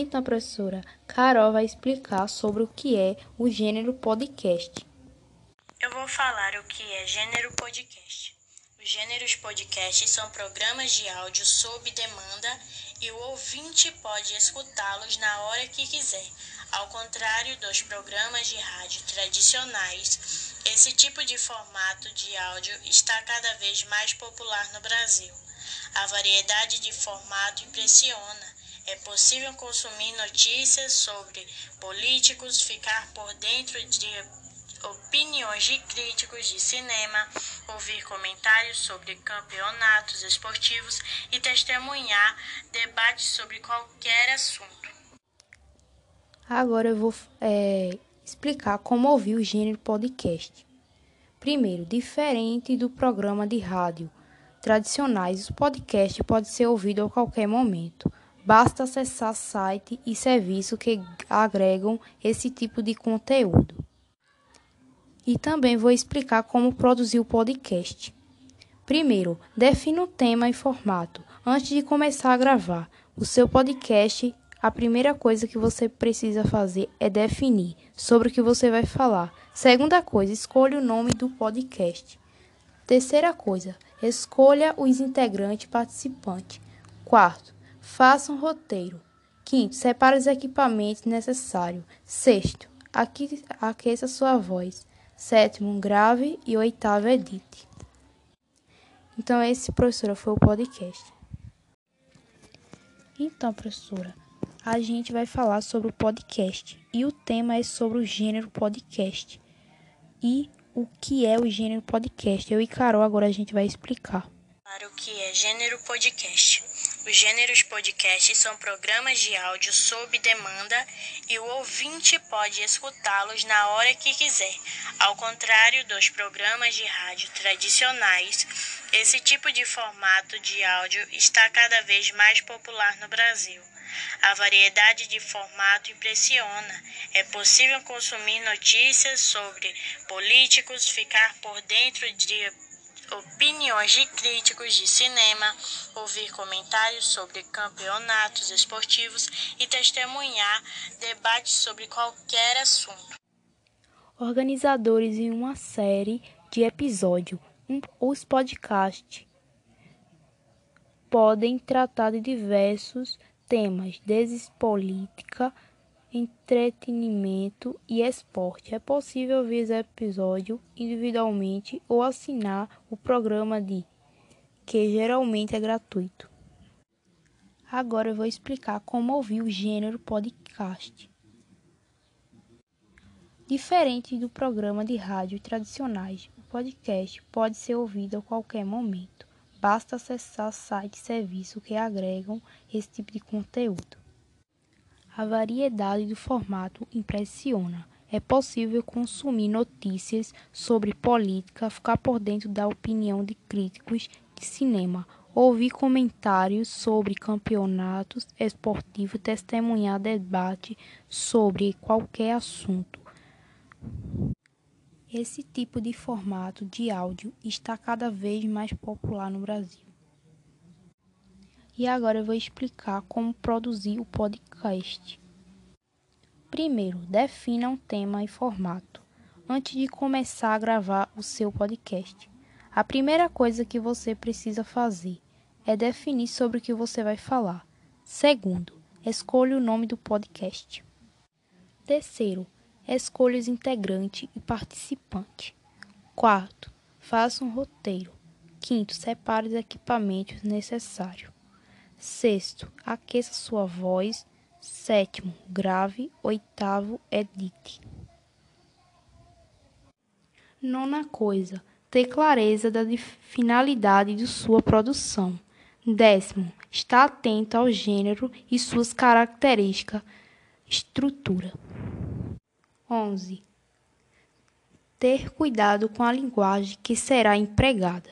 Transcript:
Então, professora, Carol vai explicar sobre o que é o gênero podcast. Eu vou falar o que é gênero podcast. Os gêneros podcast são programas de áudio sob demanda e o ouvinte pode escutá-los na hora que quiser. Ao contrário dos programas de rádio tradicionais, esse tipo de formato de áudio está cada vez mais popular no Brasil. A variedade de formato impressiona é possível consumir notícias sobre políticos, ficar por dentro de opiniões de críticos de cinema, ouvir comentários sobre campeonatos esportivos e testemunhar debates sobre qualquer assunto. Agora eu vou é, explicar como ouvir o gênero podcast. Primeiro, diferente do programa de rádio tradicionais, o podcast pode ser ouvido a qualquer momento. Basta acessar site e serviço que agregam esse tipo de conteúdo. E também vou explicar como produzir o podcast. Primeiro, defina o tema e formato. Antes de começar a gravar o seu podcast, a primeira coisa que você precisa fazer é definir sobre o que você vai falar. Segunda coisa, escolha o nome do podcast. Terceira coisa, escolha os integrantes participantes. Quarto, Faça um roteiro. Quinto, separe os equipamentos necessários. Sexto, aqueça sua voz. Sétimo, grave. E oitavo, edite. Então, esse, professora, foi o podcast. Então, professora, a gente vai falar sobre o podcast. E o tema é sobre o gênero podcast. E o que é o gênero podcast. Eu e Carol agora a gente vai explicar. Para o que é gênero podcast. Os gêneros podcast são programas de áudio sob demanda e o ouvinte pode escutá-los na hora que quiser. Ao contrário dos programas de rádio tradicionais, esse tipo de formato de áudio está cada vez mais popular no Brasil. A variedade de formato impressiona. É possível consumir notícias sobre políticos, ficar por dentro de opiniões de críticos de cinema, ouvir comentários sobre campeonatos esportivos e testemunhar debates sobre qualquer assunto. Organizadores em uma série de episódios, um, os podcasts podem tratar de diversos temas, desde política, entretenimento e esporte. É possível ver esse episódio individualmente ou assinar o programa de que geralmente é gratuito. Agora eu vou explicar como ouvir o gênero podcast. Diferente do programa de rádio tradicionais, o podcast pode ser ouvido a qualquer momento. Basta acessar sites e serviços que agregam esse tipo de conteúdo. A variedade do formato impressiona. É possível consumir notícias sobre política, ficar por dentro da opinião de críticos de cinema, ouvir comentários sobre campeonatos esportivos, testemunhar debate sobre qualquer assunto. Esse tipo de formato de áudio está cada vez mais popular no Brasil. E agora eu vou explicar como produzir o podcast. Primeiro, defina um tema e formato antes de começar a gravar o seu podcast. A primeira coisa que você precisa fazer é definir sobre o que você vai falar. Segundo, escolha o nome do podcast. Terceiro, escolha os integrantes e participantes. Quarto, faça um roteiro. Quinto, separe os equipamentos necessários. Sexto, aqueça sua voz. Sétimo, grave. Oitavo, edite. Nona coisa, ter clareza da finalidade de sua produção. Décimo, estar atento ao gênero e suas características. Estrutura. 11. Ter cuidado com a linguagem que será empregada.